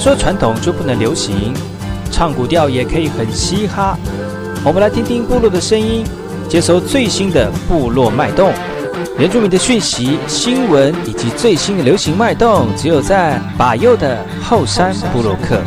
说传统就不能流行，唱古调也可以很嘻哈。我们来听听部落的声音，接收最新的部落脉动、原住民的讯息、新闻以及最新的流行脉动，只有在把右的后山部落克。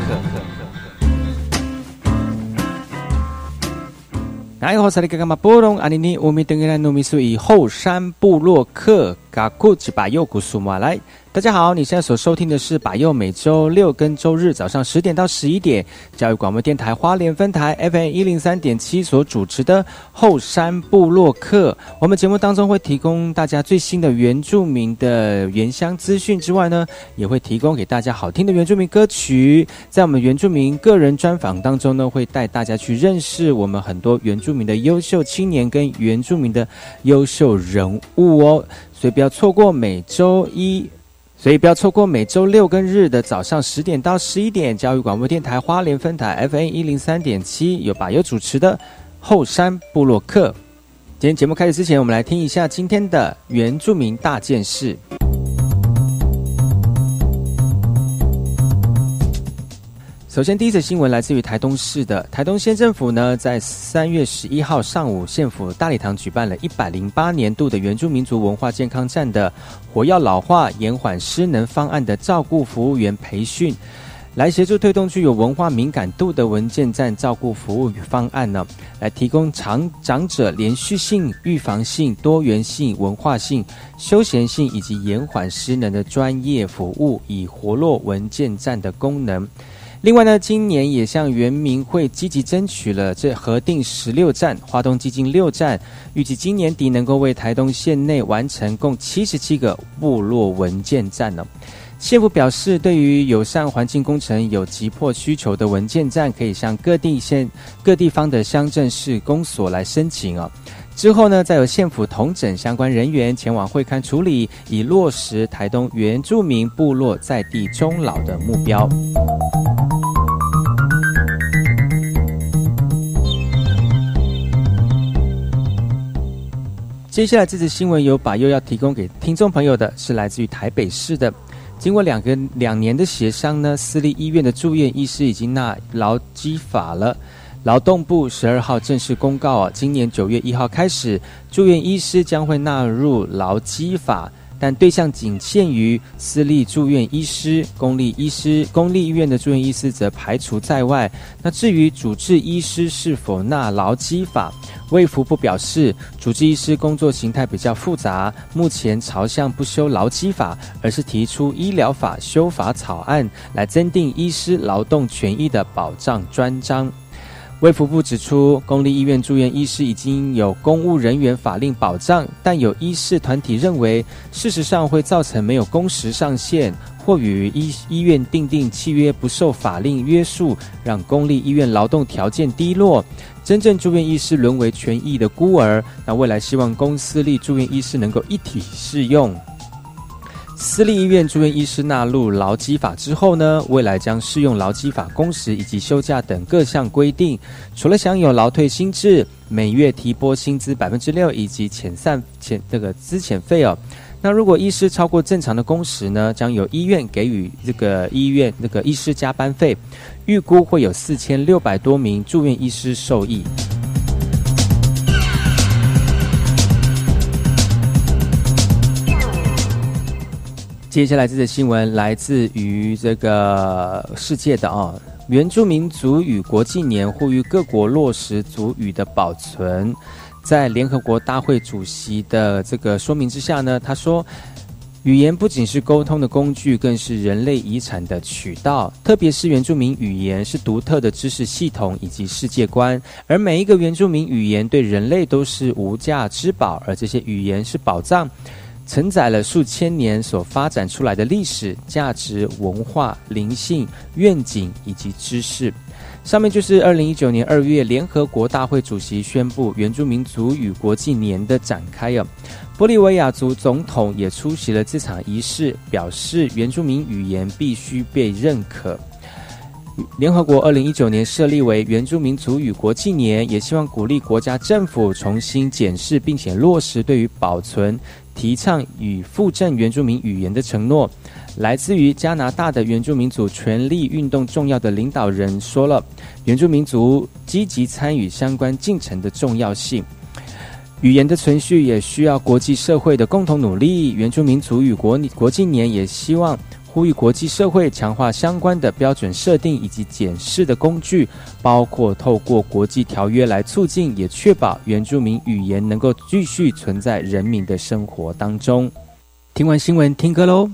大家好，我是里格格马波隆阿尼尼乌米登格兰努米苏以后山部落克嘎库吉巴右古苏马来。大家好，你现在所收听的是百佑每周六跟周日早上十点到十一点，教育广播电台花莲分台 FM 一零三点七所主持的后山部落客。我们节目当中会提供大家最新的原住民的原乡资讯之外呢，也会提供给大家好听的原住民歌曲。在我们原住民个人专访当中呢，会带大家去认识我们很多原住民的优秀青年跟原住民的优秀人物哦，所以不要错过每周一。所以不要错过每周六跟日的早上十点到十一点，教育广播电台花莲分台 F N 一零三点七有把优主持的后山部落客。今天节目开始之前，我们来听一下今天的原住民大件事。首先，第一则新闻来自于台东市的台东县政府呢，在三月十一号上午，县府大礼堂举办了一百零八年度的原住民族文化健康站的火药老化延缓失能方案的照顾服务员培训，来协助推动具有文化敏感度的文件站照顾服务方案呢，来提供长长者连续性、预防性、多元性、文化性、休闲性以及延缓失能的专业服务，以活络文件站的功能。另外呢，今年也向原民会积极争取了这核定十六站，花东基金六站，预计今年底能够为台东县内完成共七十七个部落文件站呢。县府表示，对于友善环境工程有急迫需求的文件站，可以向各地县各地方的乡镇市公所来申请哦。之后呢，再由县府同整相关人员前往会勘处理，以落实台东原住民部落在地终老的目标。接下来这则新闻有把又要提供给听众朋友的是来自于台北市的。经过两个两年的协商呢，私立医院的住院医师已经纳劳基法了。劳动部十二号正式公告啊，今年九月一号开始，住院医师将会纳入劳基法。但对象仅限于私立住院医师、公立医师、公立医院的住院医师则排除在外。那至于主治医师是否纳劳基法，卫福部表示，主治医师工作形态比较复杂，目前朝向不修劳基法，而是提出医疗法修法草案，来增订医师劳动权益的保障专章。卫福部指出，公立医院住院医师已经有公务人员法令保障，但有医师团体认为，事实上会造成没有工时上限，或与医医院订定契约不受法令约束，让公立医院劳动条件低落，真正住院医师沦为权益的孤儿。那未来希望公私立住院医师能够一体适用。私立医院住院医师纳入劳基法之后呢，未来将适用劳基法工时以及休假等各项规定。除了享有劳退薪制、每月提拨薪资百分之六以及遣散遣这个资遣费哦，那如果医师超过正常的工时呢，将由医院给予这个医院那个医师加班费。预估会有四千六百多名住院医师受益。接下来这则新闻来自于这个世界的啊，原住民族语国际年呼吁各国落实族语的保存。在联合国大会主席的这个说明之下呢，他说，语言不仅是沟通的工具，更是人类遗产的渠道。特别是原住民语言是独特的知识系统以及世界观，而每一个原住民语言对人类都是无价之宝，而这些语言是宝藏。承载了数千年所发展出来的历史、价值、文化、灵性、愿景以及知识。上面就是二零一九年二月联合国大会主席宣布原住民族与国际年的展开哦。玻利维亚族总统也出席了这场仪式，表示原住民语言必须被认可。联合国二零一九年设立为原住民族与国际年，也希望鼓励国家政府重新检视并且落实对于保存。提倡与复振原住民语言的承诺，来自于加拿大的原住民族权利运动重要的领导人说了，原住民族积极参与相关进程的重要性。语言的存续也需要国际社会的共同努力。原住民族与国国际年也希望。呼吁国际社会强化相关的标准设定以及检视的工具，包括透过国际条约来促进，也确保原住民语言能够继续存在人民的生活当中。听完新闻，听歌喽。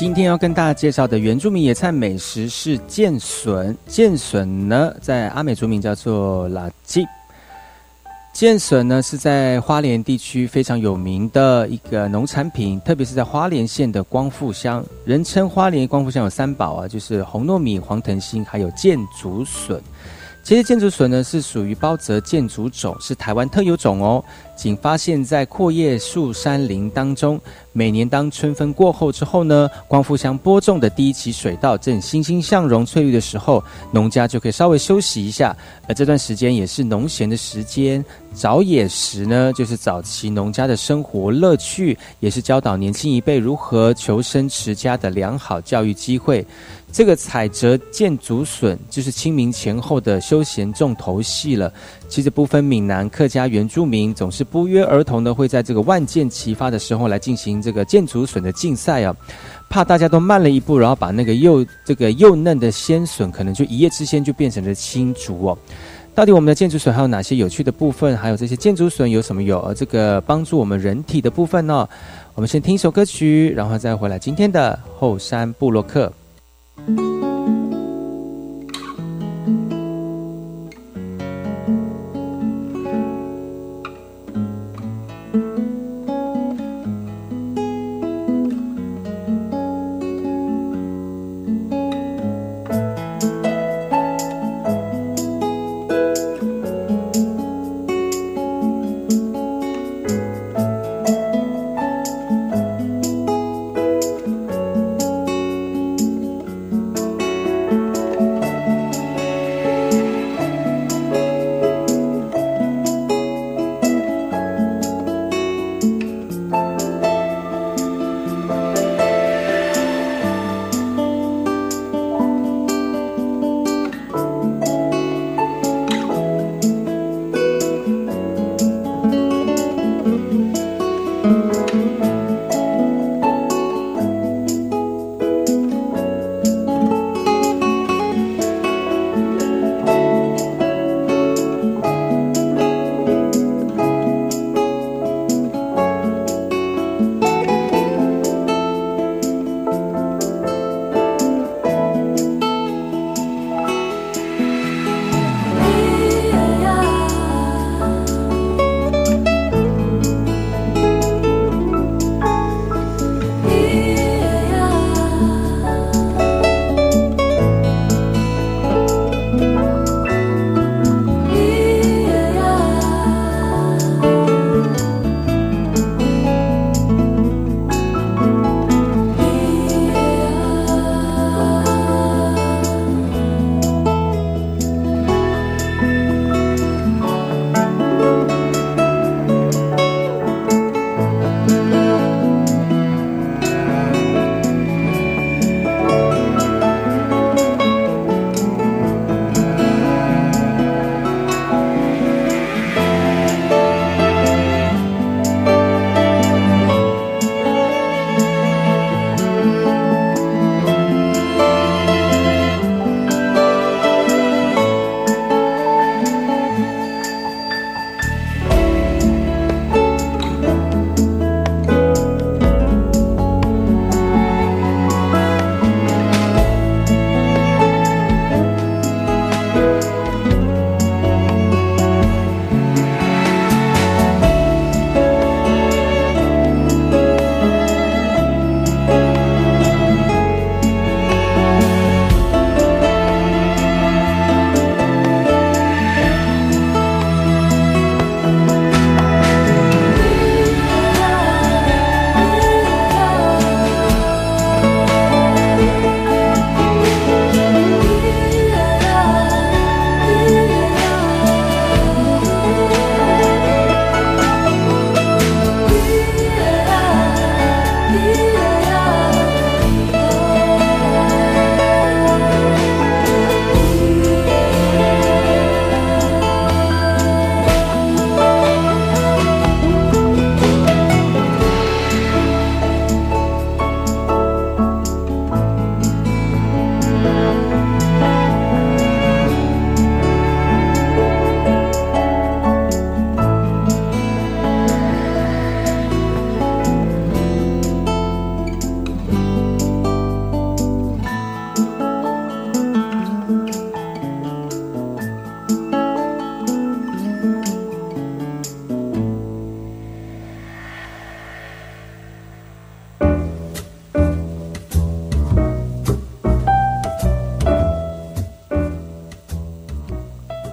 今天要跟大家介绍的原住民野菜美食是剑笋。剑笋呢，在阿美族名叫做拉吉。剑笋呢，是在花莲地区非常有名的一个农产品，特别是在花莲县的光复乡，人称花莲光复乡有三宝啊，就是红糯米、黄藤心，还有剑竹笋。其实剑竹笋呢，是属于包泽剑竹种，是台湾特有种哦。仅发现，在阔叶树山林当中。每年当春分过后之后呢，光复乡播种的第一期水稻正欣欣向荣、翠绿的时候，农家就可以稍微休息一下。而这段时间也是农闲的时间，找野食呢，就是早期农家的生活乐趣，也是教导年轻一辈如何求生持家的良好教育机会。这个采折见竹笋，就是清明前后的休闲重头戏了。其实不分闽南、客家、原住民，总是不约而同的会在这个万箭齐发的时候来进行这个箭竹笋的竞赛啊。怕大家都慢了一步，然后把那个幼这个幼嫩的鲜笋，可能就一夜之间就变成了青竹哦。到底我们的箭竹笋还有哪些有趣的部分？还有这些箭竹笋有什么有这个帮助我们人体的部分呢？我们先听一首歌曲，然后再回来今天的后山部落客。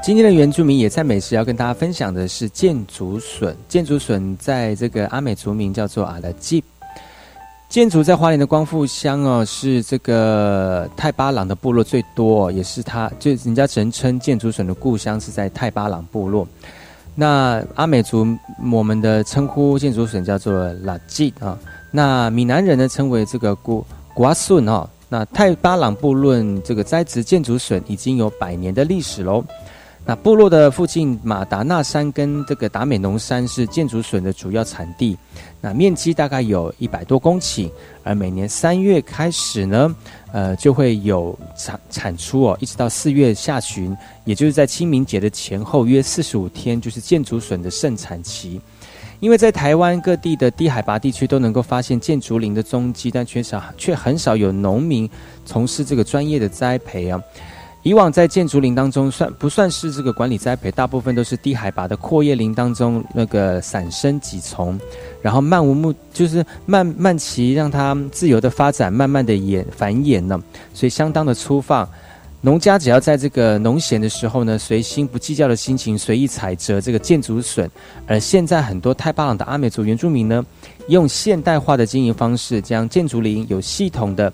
今天的原住民野菜美食要跟大家分享的是箭竹笋。箭竹笋在这个阿美族名叫做阿拉吉。箭竹在花莲的光复乡哦，是这个泰巴朗的部落最多，也是他就人家人称箭竹笋的故乡是在泰巴朗部落。那阿美族我们的称呼箭竹笋叫做拉吉啊，那闽南人呢称为这个古古阿笋哦。那泰巴朗部落这个栽植箭竹笋已经有百年的历史喽。那部落的附近马达纳山跟这个达美农山是建竹笋的主要产地，那面积大概有一百多公顷，而每年三月开始呢，呃，就会有产产出哦，一直到四月下旬，也就是在清明节的前后约四十五天，就是建竹笋的盛产期。因为在台湾各地的低海拔地区都能够发现建竹林的踪迹，但缺少却很少有农民从事这个专业的栽培啊。以往在建筑林当中算不算是这个管理栽培？大部分都是低海拔的阔叶林当中那个散生几丛，然后漫无目就是慢慢其让它自由的发展，慢慢的演繁衍呢，所以相当的粗放。农家只要在这个农闲的时候呢，随心不计较的心情随意采摘这个建筑笋。而现在很多太巴朗的阿美族原住民呢，用现代化的经营方式，将建筑林有系统的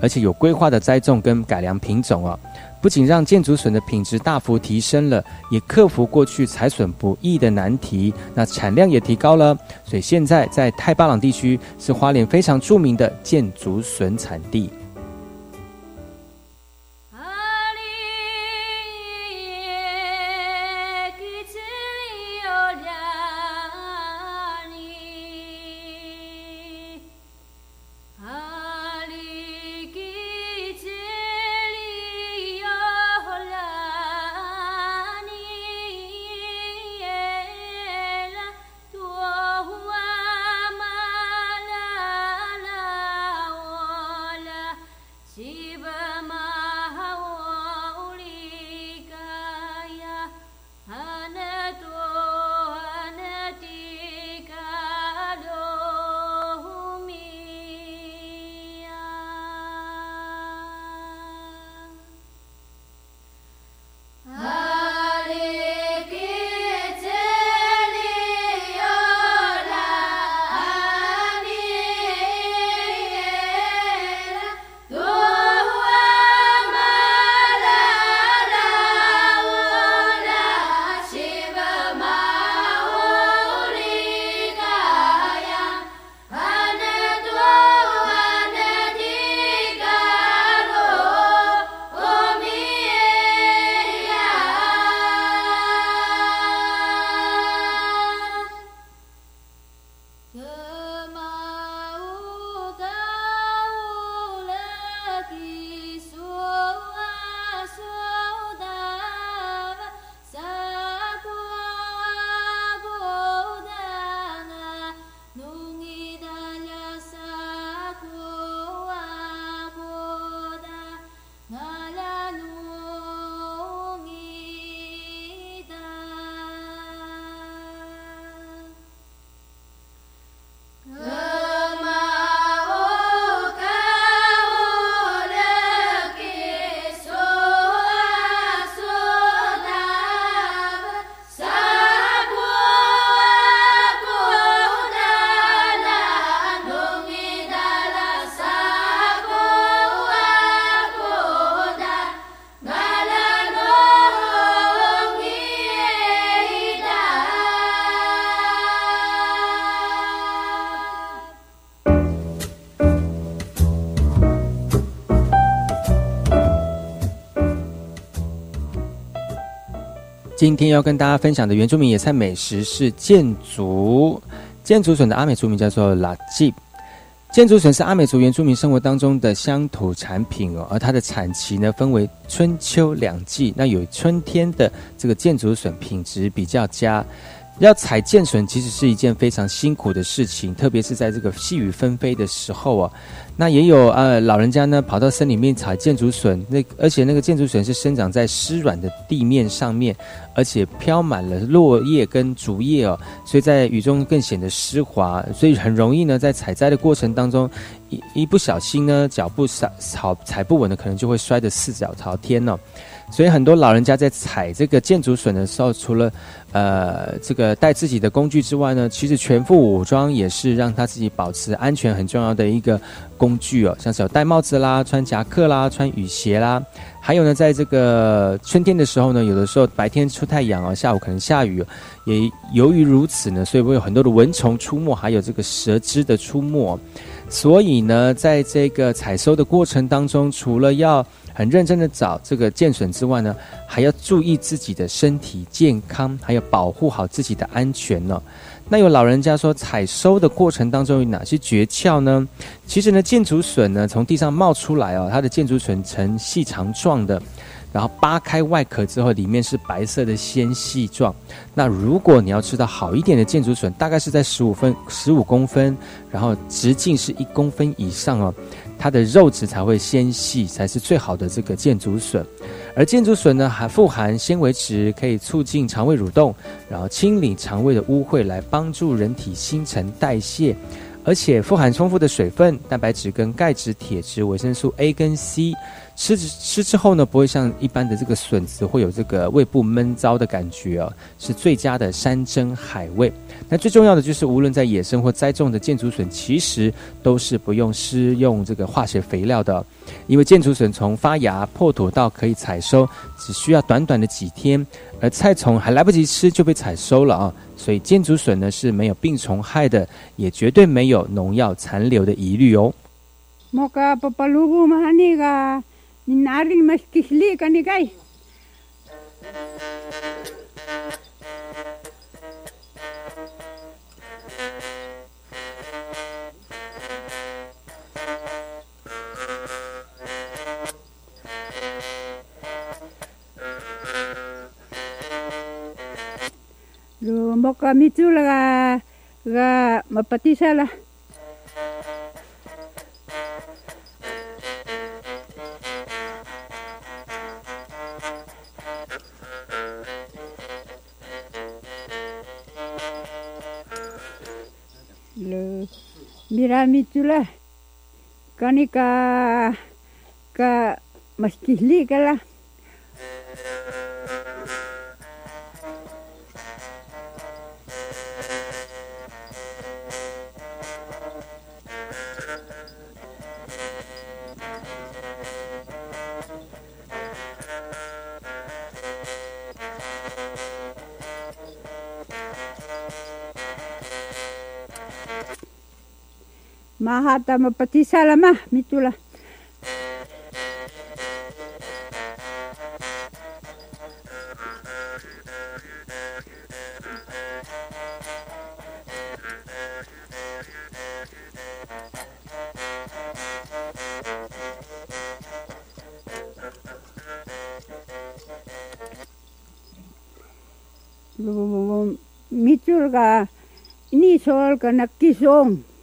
而且有规划的栽种跟改良品种啊。不仅让建竹笋的品质大幅提升了，也克服过去采笋不易的难题，那产量也提高了，所以现在在泰巴朗地区是花莲非常著名的建竹笋产地。今天要跟大家分享的原住民野菜美食是箭竹，箭竹笋的阿美族名叫做拉吉。箭竹笋是阿美族原住民生活当中的乡土产品哦，而它的产期呢分为春秋两季。那有春天的这个箭竹笋品质比较佳。要采剑笋其实是一件非常辛苦的事情，特别是在这个细雨纷飞的时候啊。那也有呃老人家呢跑到森里面采箭竹笋，那而且那个箭竹笋是生长在湿软的地面上面，而且飘满了落叶跟竹叶哦，所以在雨中更显得湿滑，所以很容易呢在采摘的过程当中，一一不小心呢，脚步踩踩踩不稳的，可能就会摔得四脚朝天哦。所以很多老人家在踩这个建筑笋的时候，除了呃这个带自己的工具之外呢，其实全副武装也是让他自己保持安全很重要的一个工具哦。像是有戴帽子啦、穿夹克啦、穿雨鞋啦，还有呢，在这个春天的时候呢，有的时候白天出太阳啊，下午可能下雨，也由于如此呢，所以会有很多的蚊虫出没，还有这个蛇枝的出没。所以呢，在这个采收的过程当中，除了要很认真的找这个剑笋之外呢，还要注意自己的身体健康，还有保护好自己的安全呢。那有老人家说，采收的过程当中有哪些诀窍呢？其实呢，箭竹笋呢从地上冒出来哦，它的箭竹笋呈细长状的。然后扒开外壳之后，里面是白色的纤细状。那如果你要吃到好一点的箭竹笋，大概是在十五分、十五公分，然后直径是一公分以上哦，它的肉质才会纤细，才是最好的这个箭竹笋。而箭竹笋呢，还富含纤维质，可以促进肠胃蠕动，然后清理肠胃的污秽，来帮助人体新陈代谢。而且富含丰富的水分、蛋白质跟钙质、铁质、维生素 A 跟 C。吃吃之后呢，不会像一般的这个笋子会有这个胃部闷糟的感觉哦，是最佳的山珍海味。那最重要的就是，无论在野生或栽种的箭竹笋，其实都是不用施用这个化学肥料的，因为箭竹笋从发芽破土到可以采收，只需要短短的几天，而菜虫还来不及吃就被采收了啊，所以箭竹笋呢是没有病虫害的，也绝对没有农药残留的疑虑哦。Ninari mas kisli kani kai. Lumok kami tula ga, ga mapatisa lah. mitula kanika ka maskihlikala hatama pati salamah Mitur ga, ini soal ka nakisong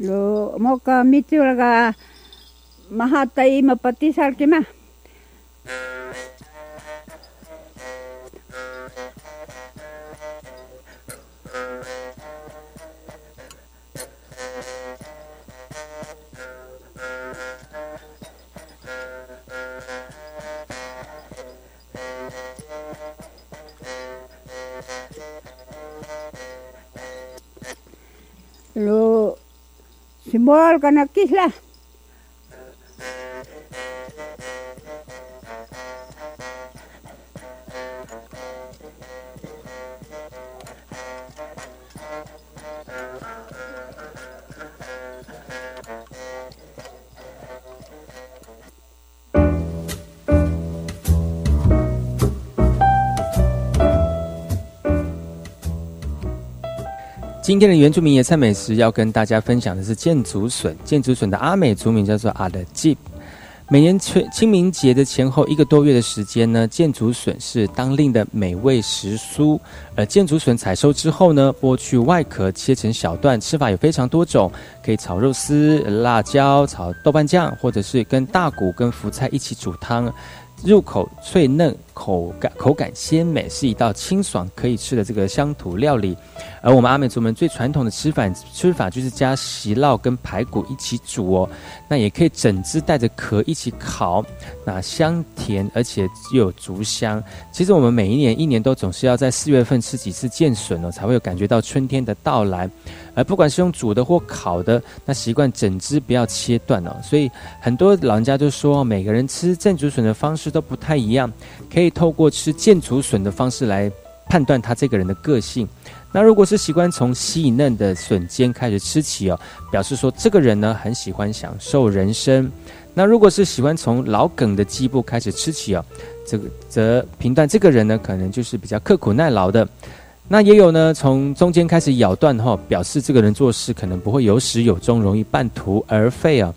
lo moka mitiura mahatai mahata i mapati salkima. volgan aquí la. 今天的原住民野菜美食要跟大家分享的是箭竹笋。箭竹笋的阿美族名叫做阿的吉。每年清清明节的前后一个多月的时间呢，箭竹笋是当令的美味食蔬。而箭竹笋采收之后呢，剥去外壳，切成小段，吃法有非常多种，可以炒肉丝、辣椒、炒豆瓣酱，或者是跟大骨、跟福菜一起煮汤。入口脆嫩，口感口感鲜美，是一道清爽可以吃的这个乡土料理。而我们阿美族们最传统的吃法吃法就是加席烙跟排骨一起煮哦，那也可以整只带着壳一起烤，那香甜而且又有竹香。其实我们每一年一年都总是要在四月份吃几次剑笋哦，才会有感觉到春天的到来。而不管是用煮的或烤的，那习惯整只不要切断哦。所以很多老人家就说，每个人吃箭竹笋的方式都不太一样，可以透过吃箭竹笋的方式来判断他这个人的个性。那如果是习惯从细嫩的笋尖开始吃起哦，表示说这个人呢很喜欢享受人生。那如果是喜欢从老梗的基部开始吃起哦，这个则评断这个人呢可能就是比较刻苦耐劳的。那也有呢，从中间开始咬断哈，表示这个人做事可能不会有始有终，容易半途而废啊。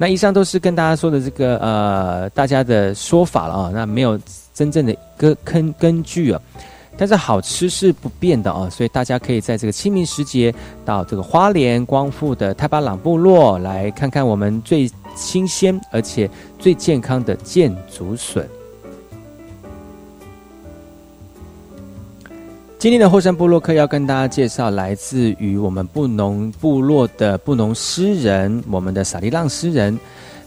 那以上都是跟大家说的这个呃，大家的说法了啊，那没有真正的根根根据啊。但是好吃是不变的啊，所以大家可以在这个清明时节到这个花莲光复的泰巴朗部落来看看我们最新鲜而且最健康的箭竹笋。今天的后山部落客要跟大家介绍来自于我们布农部落的布农诗人，我们的萨利浪诗人。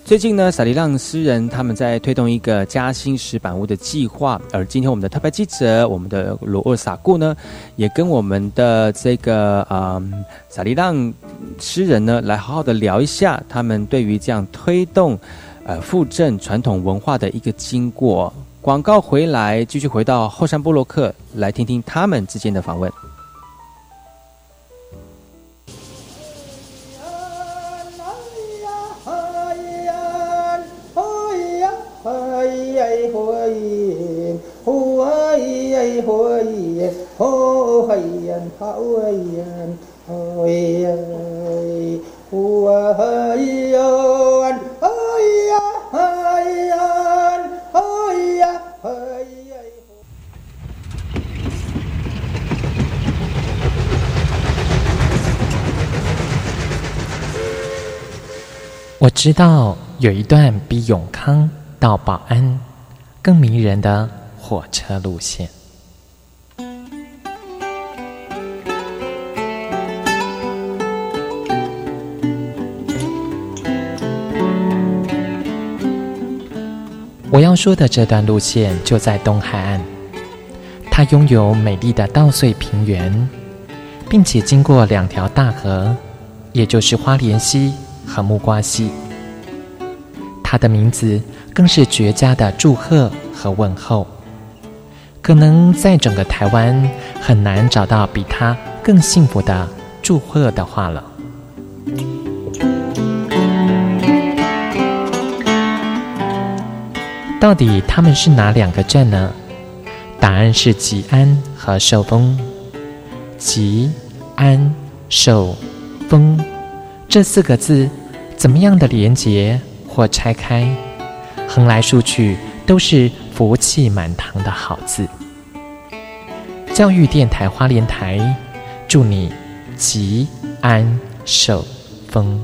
最近呢，萨利浪诗人他们在推动一个嘉兴石板屋的计划，而今天我们的特派记者，我们的罗尔萨固呢，也跟我们的这个啊萨利浪诗人呢，来好好的聊一下他们对于这样推动呃复振传统文化的一个经过。广告回来，继续回到后山部落克，来听听他们之间的访问。我知道有一段比永康到宝安更迷人的火车路线。要说的这段路线就在东海岸，它拥有美丽的稻穗平原，并且经过两条大河，也就是花莲溪。和木瓜溪，它的名字更是绝佳的祝贺和问候。可能在整个台湾很难找到比它更幸福的祝贺的话了。到底他们是哪两个镇呢？答案是吉安和寿丰。吉安寿丰这四个字。怎么样的连结或拆开，横来竖去都是福气满堂的好字。教育电台花莲台，祝你吉安寿丰。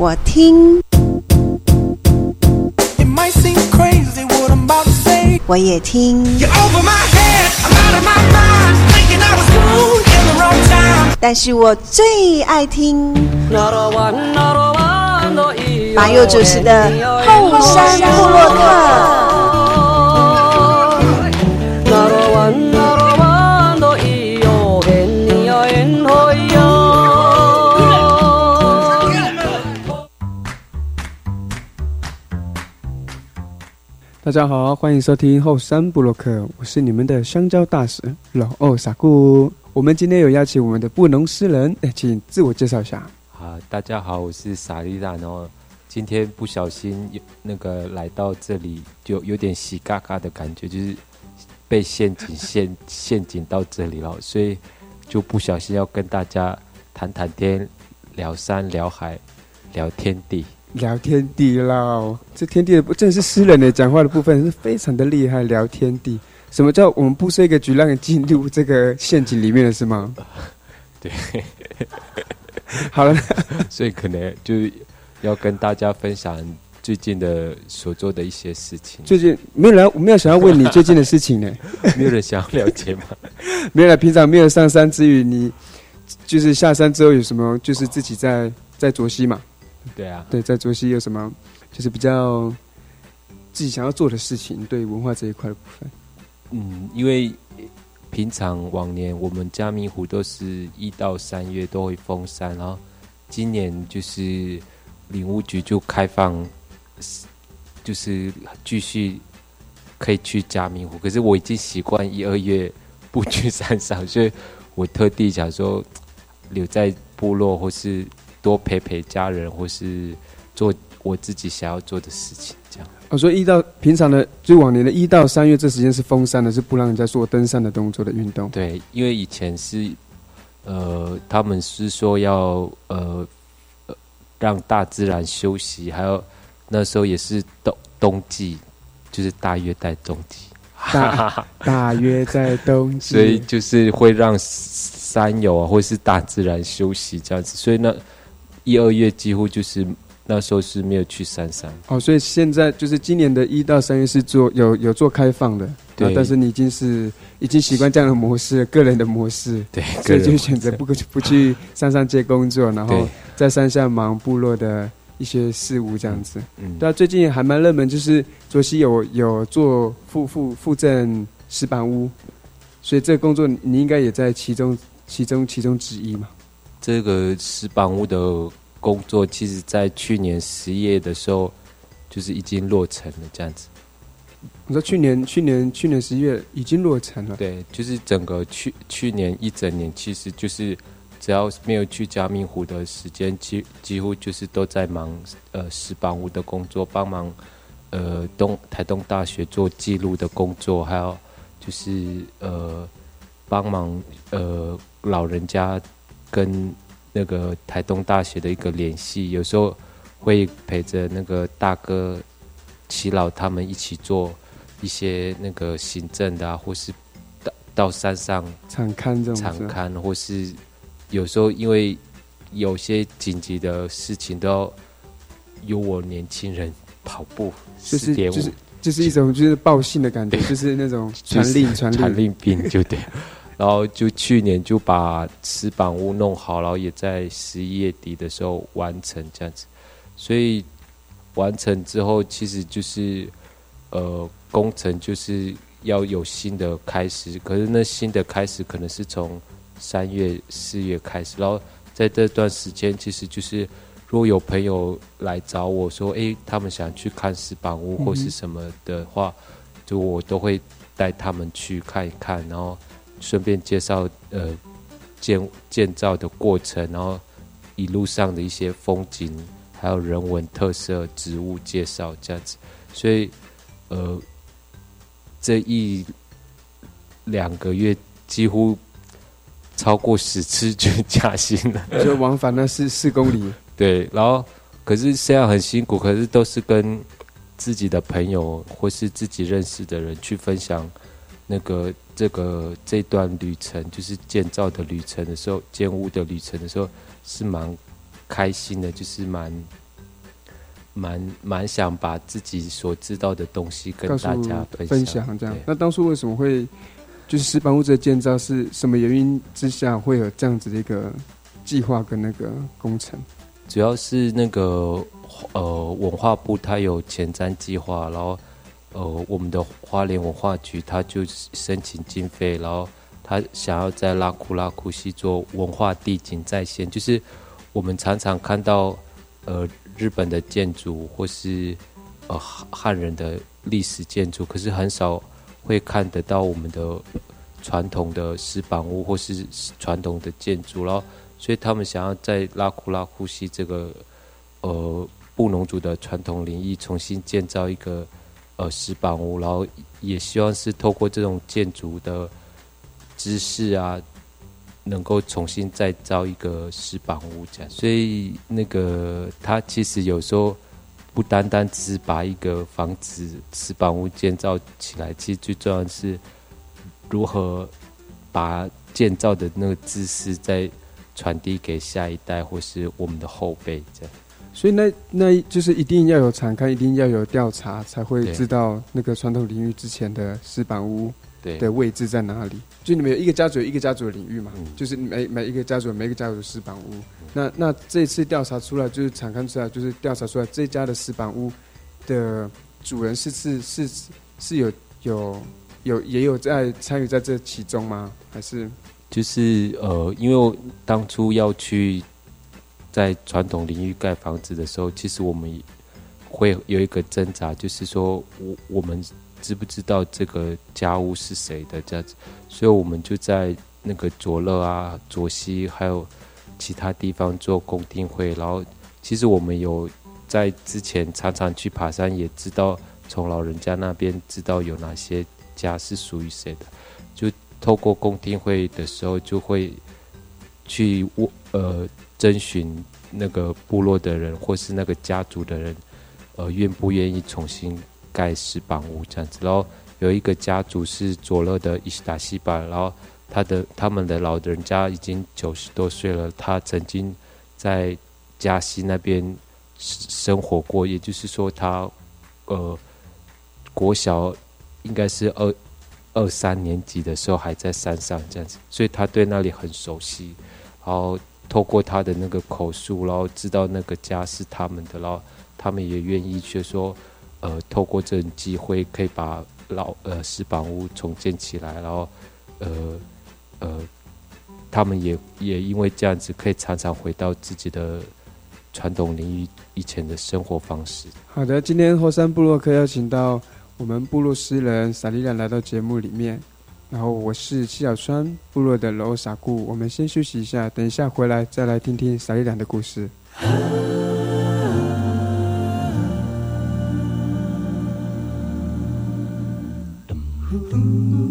我听，我也听。但是我最爱听马佑主持的后山部落客。大家好，欢迎收听后山布洛克，我是你们的香蕉大使老二傻姑。我们今天有邀请我们的布农诗人，哎，请自我介绍一下。啊，大家好，我是萨利达，然后今天不小心有那个来到这里，就有点喜嘎嘎的感觉，就是被陷阱 陷陷阱到这里了，所以就不小心要跟大家谈谈天，聊山聊海，聊天地。聊天地啦，这天地的不正是诗人的讲话的部分是非常的厉害。聊天地，什么叫我们布设一个局让你进入这个陷阱里面了是吗？对，好了，所以可能就要跟大家分享最近的所做的一些事情。最近没有人，没有想要问你最近的事情呢？没有人想要了解吗？没有了，平常没有上山之余，你就是下山之后有什么？就是自己在在作息嘛。对啊，对，在卓溪有什么就是比较自己想要做的事情？对文化这一块的部分，嗯，因为平常往年我们嘉明湖都是一到三月都会封山，然后今年就是领务局就开放，就是继续可以去嘉明湖。可是我已经习惯一二月不去山上，所以我特地想说留在部落或是。多陪陪家人，或是做我自己想要做的事情，这样。我说一到平常的，就往年的一到三月这时间是封山的，是不让人家做登山的动作的运动。对，因为以前是，呃，他们是说要呃让大自然休息，还有那时候也是冬冬季，就是大约在冬季，大大约在冬季，所以就是会让山友啊，或是大自然休息这样子，所以呢。一二月几乎就是那时候是没有去山上。哦，所以现在就是今年的一到三月是做有有做开放的，对，但是你已经是已经习惯这样的模式，个人的模式，对，所以就选择不不去山上接工作，然后在山下忙部落的一些事务这样子。嗯，对啊，最近还蛮热门，就是卓西有有做附附附赠石板屋，所以这个工作你应该也在其中其中其中之一嘛。这个石板屋的工作，其实在去年十月的时候，就是已经落成了这样子。你说去年、去年、去年十一月已经落成了？对，就是整个去去年一整年，其实就是只要没有去加密湖的时间，几几乎就是都在忙呃石板屋的工作，帮忙呃东台东大学做记录的工作，还有就是呃帮忙呃老人家。跟那个台东大学的一个联系，有时候会陪着那个大哥齐老他们一起做一些那个行政的啊，或是到到山上产刊这种产刊，或是有时候因为有些紧急的事情，都要由我年轻人跑步，就是就是就是一种就是报信的感觉，就是那种传令传传令兵就对。然后就去年就把石板屋弄好，然后也在十一月底的时候完成这样子，所以完成之后，其实就是呃工程就是要有新的开始，可是那新的开始可能是从三月四月开始，然后在这段时间，其实就是如果有朋友来找我说，哎，他们想去看石板屋或是什么的话，就我都会带他们去看一看，然后。顺便介绍呃建建造的过程，然后一路上的一些风景，还有人文特色、植物介绍这样子。所以呃这一两个月几乎超过十次就加薪了，就往返那是四公里。对，然后可是虽然很辛苦，可是都是跟自己的朋友或是自己认识的人去分享那个。这个这段旅程就是建造的旅程的时候，建屋的旅程的时候是蛮开心的，就是蛮蛮蛮想把自己所知道的东西跟大家分享。这样，那当初为什么会就是石板屋的建造是什么原因之下会有这样子的一个计划跟那个工程？主要是那个呃文化部它有前瞻计划，然后呃我们的花莲文化局他就申请经费，然后他想要在拉库拉库西做文化地景再现，就是我们常常看到呃日本的建筑或是呃汉人的历史建筑，可是很少。会看得到我们的传统的石板屋或是传统的建筑，然后所以他们想要在拉库拉库西这个呃布农族的传统领域重新建造一个呃石板屋，然后也希望是透过这种建筑的知识啊，能够重新再造一个石板屋这样。所以那个他其实有时候。不单单只是把一个房子石板屋建造起来，其实最重要的是如何把建造的那个知识再传递给下一代或是我们的后辈，这样。所以那那就是一定要有产勘，一定要有调查，才会知道那个传统领域之前的石板屋的位置在哪里。就你们有一个家族有一个家族的领域嘛，就是每每一个家族每一个家族的石板屋。那那这次调查出来就是产勘出来就是调查出来这家的石板屋的主人是是是是有有有也有在参与在这其中吗？还是就是呃，因为当初要去在传统领域盖房子的时候，其实我们会有一个挣扎，就是说我我们知不知道这个家屋是谁的这样子，所以我们就在那个左乐啊、左西还有。其他地方做公听会，然后其实我们有在之前常常去爬山，也知道从老人家那边知道有哪些家是属于谁的，就透过公听会的时候，就会去问呃征询那个部落的人或是那个家族的人，呃愿不愿意重新盖石板屋这样子。然后有一个家族是佐勒的伊斯达西巴，然后。他的他们的老人家已经九十多岁了，他曾经在加西那边生活过，也就是说，他呃国小应该是二二三年级的时候还在山上这样子，所以他对那里很熟悉。然后透过他的那个口述，然后知道那个家是他们的，然后他们也愿意去说，呃，透过这种机会可以把老呃石板屋重建起来，然后呃。呃，他们也也因为这样子，可以常常回到自己的传统领域以前的生活方式。好的，今天后山部落可邀请到我们部落诗人萨利亚来到节目里面，然后我是七小川部落的楼傻姑，我们先休息一下，等一下回来再来听听萨利兰的故事。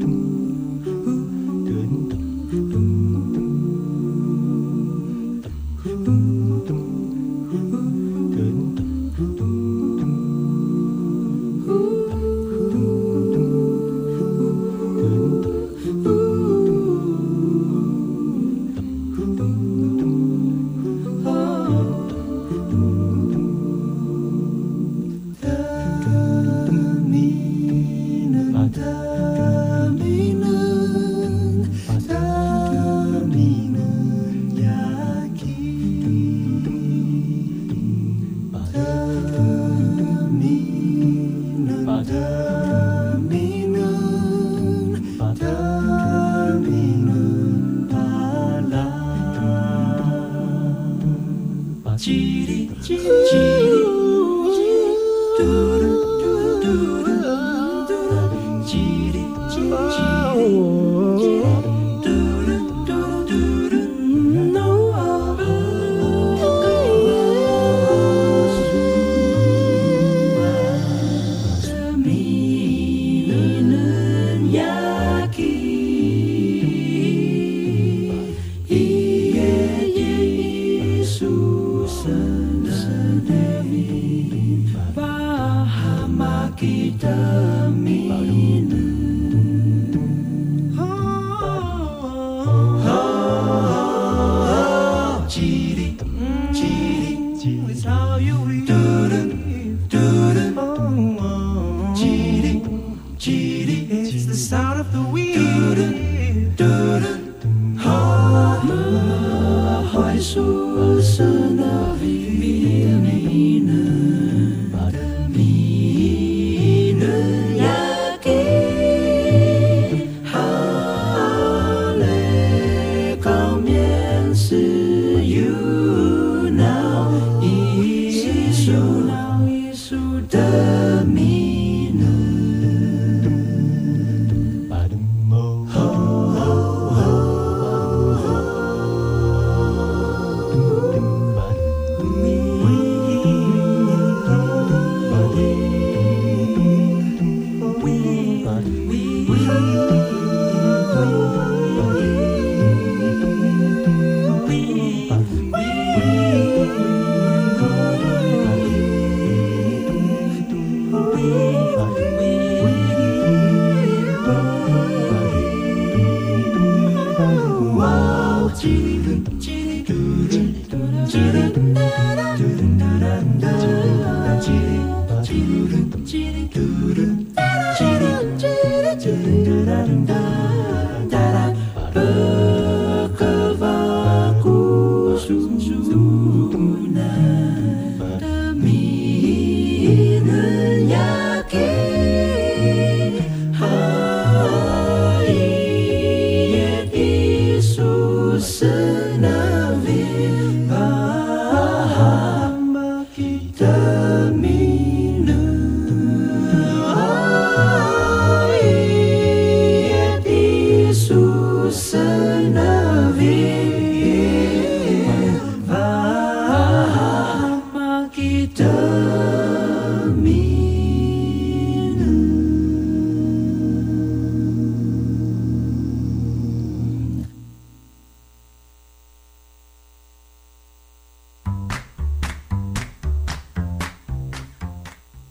记忆。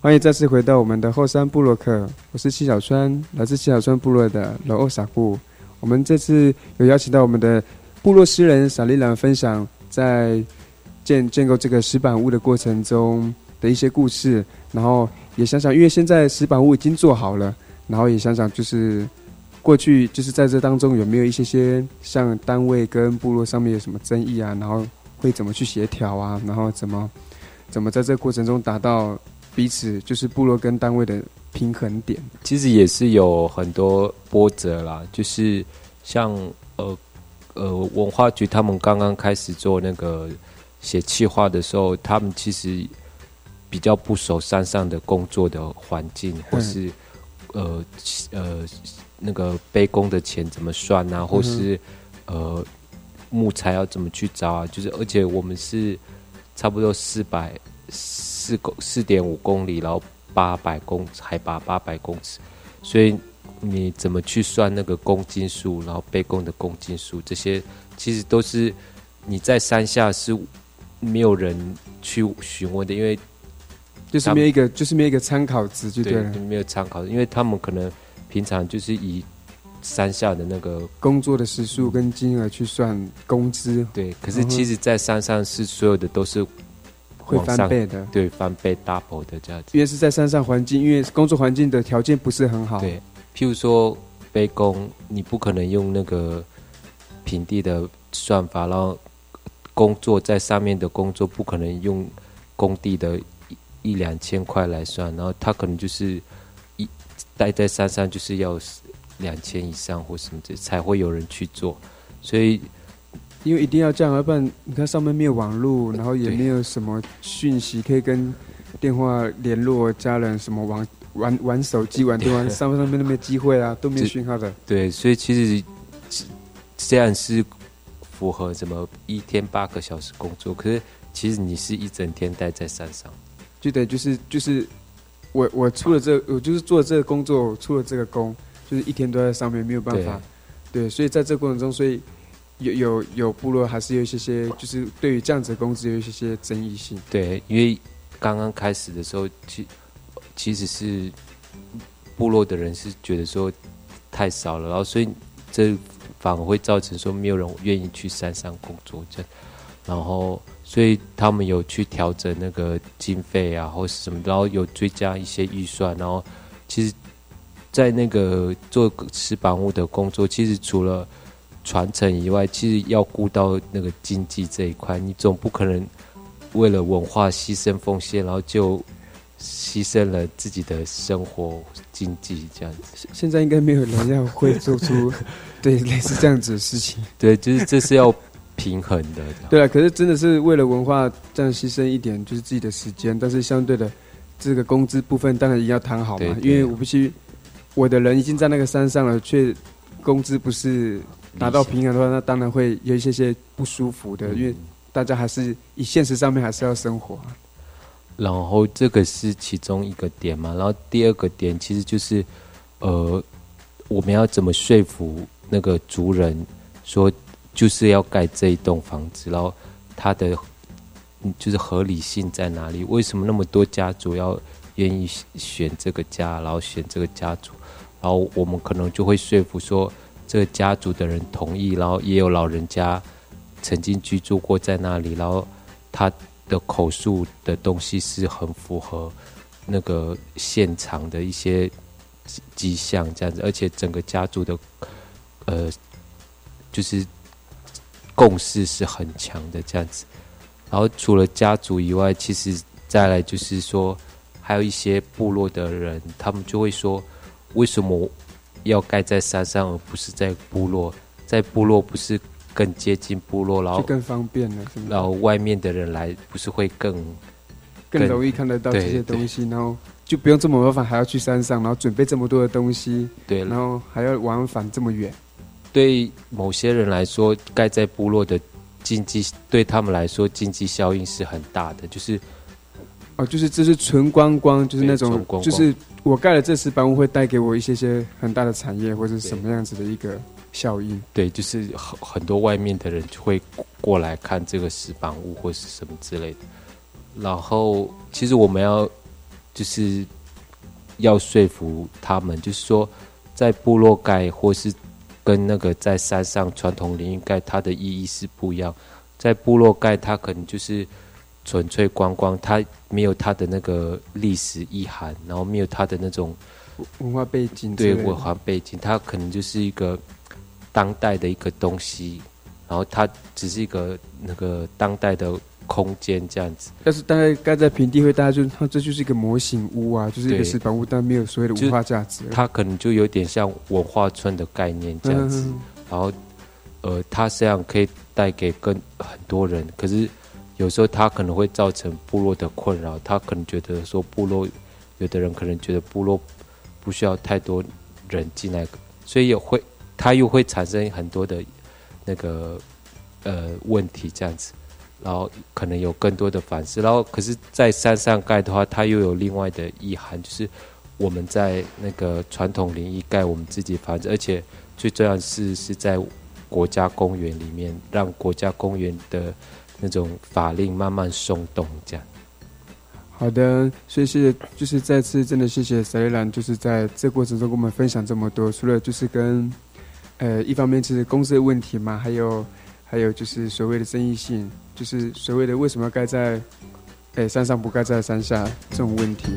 欢迎再次回到我们的后山部落克，我是七小川，来自七小川部落的罗欧萨布。我们这次有邀请到我们的部落诗人萨利兰分享在建建构这个石板屋的过程中的一些故事，然后也想想，因为现在石板屋已经做好了，然后也想想就是过去就是在这当中有没有一些些像单位跟部落上面有什么争议啊，然后会怎么去协调啊，然后怎么怎么在这个过程中达到。彼此就是部落跟单位的平衡点，其实也是有很多波折啦。就是像呃呃文化局他们刚刚开始做那个写企划的时候，他们其实比较不熟山上的工作的环境，或是呃呃那个背工的钱怎么算啊，或是呃木材要怎么去找啊？就是而且我们是差不多四百。四公四点五公里，然后八百公海拔八百公尺，所以你怎么去算那个公斤数，然后背弓的公斤数，这些其实都是你在山下是没有人去询问的，因为就是没有一个就是没有一个参考值，就对了，没有参考，因为他们可能平常就是以山下的那个工作的时数跟金额去算工资，对，可是其实，在山上是所有的都是。会翻倍的，对，翻倍 double 的这样子。因为是在山上环境，因为工作环境的条件不是很好。对，譬如说背工，你不可能用那个平地的算法，然后工作在上面的工作不可能用工地的一一两千块来算，然后他可能就是一待在山上就是要两千以上或什么这才会有人去做，所以。因为一定要这样，要不然你看上面没有网络，然后也没有什么讯息可以跟电话联络家人，什么玩玩玩手机、玩电话，上面上面都没有机会啊，都没有讯号的。对，所以其实这样是符合什么一天八个小时工作，可是其实你是一整天待在山上，就得就是就是我我出了这我就是做这个工作，出了这个工，就是一天都在上面，没有办法。对，所以在这过程中，所以。有有有部落还是有一些些，就是对于这样子的工资有一些些争议性。对，因为刚刚开始的时候，其其实是部落的人是觉得说太少了，然后所以这反而会造成说没有人愿意去山上工作，这然后所以他们有去调整那个经费啊，或是什么，然后有追加一些预算，然后其实，在那个做石板屋的工作，其实除了传承以外，其实要顾到那个经济这一块，你总不可能为了文化牺牲奉献，然后就牺牲了自己的生活经济这样子。现在应该没有人要会做出对 类似这样子的事情。对，就是这是要平衡的。对啊，可是真的是为了文化这样牺牲一点，就是自己的时间，但是相对的这个工资部分当然也要谈好嘛，因为我必须我的人已经在那个山上了，却工资不是达到平衡的话，那当然会有一些些不舒服的，因为大家还是以现实上面还是要生活啊。然后这个是其中一个点嘛，然后第二个点其实就是，呃，我们要怎么说服那个族人说就是要盖这一栋房子，然后它的嗯就是合理性在哪里？为什么那么多家族要愿意选这个家，然后选这个家族？然后我们可能就会说服说，这个家族的人同意，然后也有老人家曾经居住过在那里，然后他的口述的东西是很符合那个现场的一些迹迹象，这样子，而且整个家族的呃，就是共识是很强的这样子。然后除了家族以外，其实再来就是说，还有一些部落的人，他们就会说，为什么要盖在山上，而不是在部落？在部落不是更接近部落，然后就更方便了？然后外面的人来，不是会更更容易看得到这些东西，然后就不用这么麻烦，还要去山上，然后准备这么多的东西，对然后还要往返这么远。对某些人来说，盖在部落的经济对他们来说经济效应是很大的，就是哦，就是这是纯观光，就是那种就是我盖了这石板屋会带给我一些些很大的产业或者是什么样子的一个效应。对，就是很很多外面的人就会过来看这个石板屋或是什么之类的。然后，其实我们要就是要说服他们，就是说在部落盖或是跟那个在山上传统林荫盖，它的意义是不一样。在部落盖，它可能就是纯粹观光，它没有它的那个历史意涵，然后没有它的那种文化背景对文化背景，它可能就是一个当代的一个东西，然后它只是一个那个当代的空间这样子。但是大概盖在平地会，大家就它这就是一个模型屋啊，就是一个对石板屋，但没有所谓的文化价值。它可能就有点像文化村的概念这样子，嗯然后呃，它这样可以带给更很多人，可是有时候他可能会造成部落的困扰，他可能觉得说部落有的人可能觉得部落不需要太多人进来，所以也会他又会产生很多的那个呃问题这样子。然后可能有更多的反思，然后可是，在山上盖的话，它又有另外的意涵，就是我们在那个传统林荫盖我们自己房子，而且最重要的是是在国家公园里面，让国家公园的那种法令慢慢松动，这样。好的，谢谢，就是再次真的谢谢塞雷兰，就是在这过程中跟我们分享这么多。除了就是跟，呃，一方面是公司的问题嘛，还有还有就是所谓的争议性，就是所谓的为什么要盖在，哎，山上不盖在山下这种问题。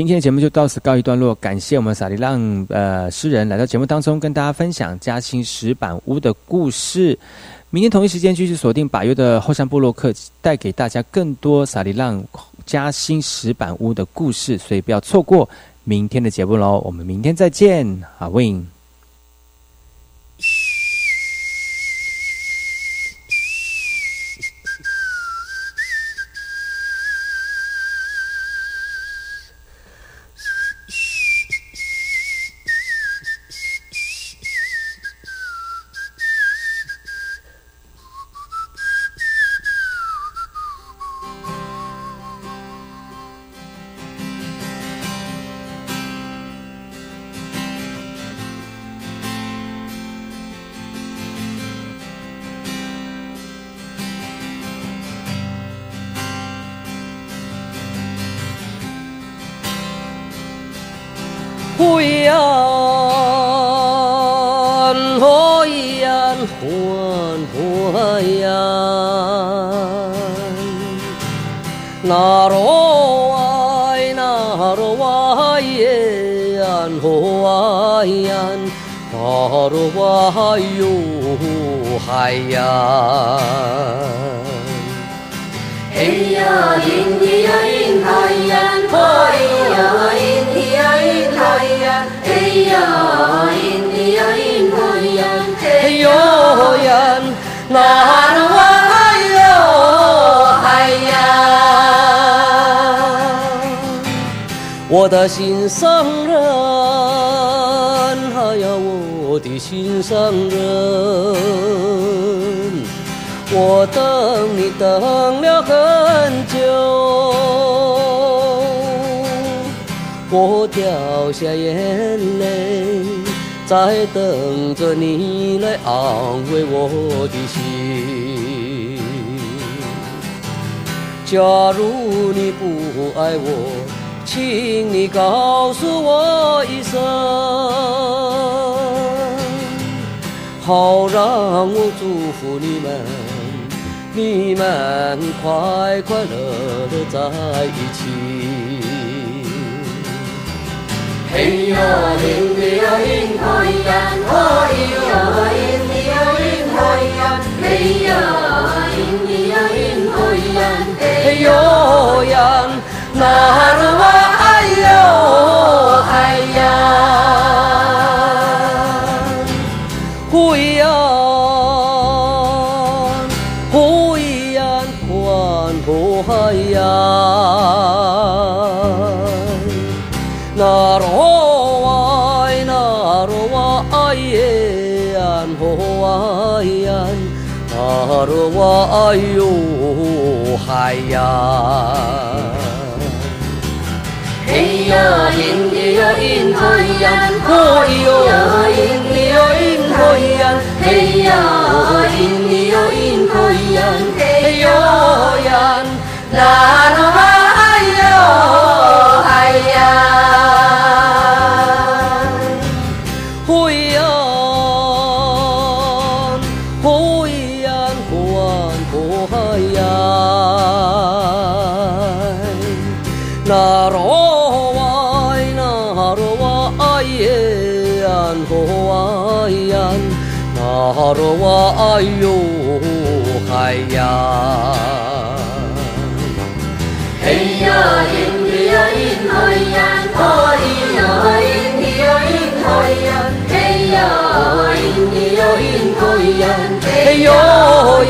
今天的节目就到此告一段落，感谢我们萨利浪呃诗人来到节目当中，跟大家分享嘉兴石板屋的故事。明天同一时间继续锁定把月的后山部落客，带给大家更多萨利浪嘉兴石板屋的故事，所以不要错过明天的节目喽。我们明天再见，阿 Win。海呀，哎呀，咿咿呀咿海呀，哎呀，咿咿呀咿海呀，哎呀，咿咿呀咿海雁，嘿哟雁，那罗哇哟海雁，我的心上人，哎呀，我的心上人。我等你等了很久，我掉下眼泪，在等着你来安慰我的心。假如你不爱我，请你告诉我一声，好让我祝福你们。你们快快乐乐在一起。嘿呀，咿咿呀咿海雁，嘿呀，咿咿呀咿海雁，嘿呀，咿咿呀咿海雁，嘿哟雁，那罗哇哎哟海雁，灰雁。海雁，那罗哇那罗哇耶雁，哇雁，那罗哇哟海雁。嘿呀，咿咿呀，嘿呀，嘿，呀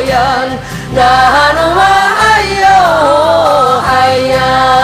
yan, na ano maayo, ayan.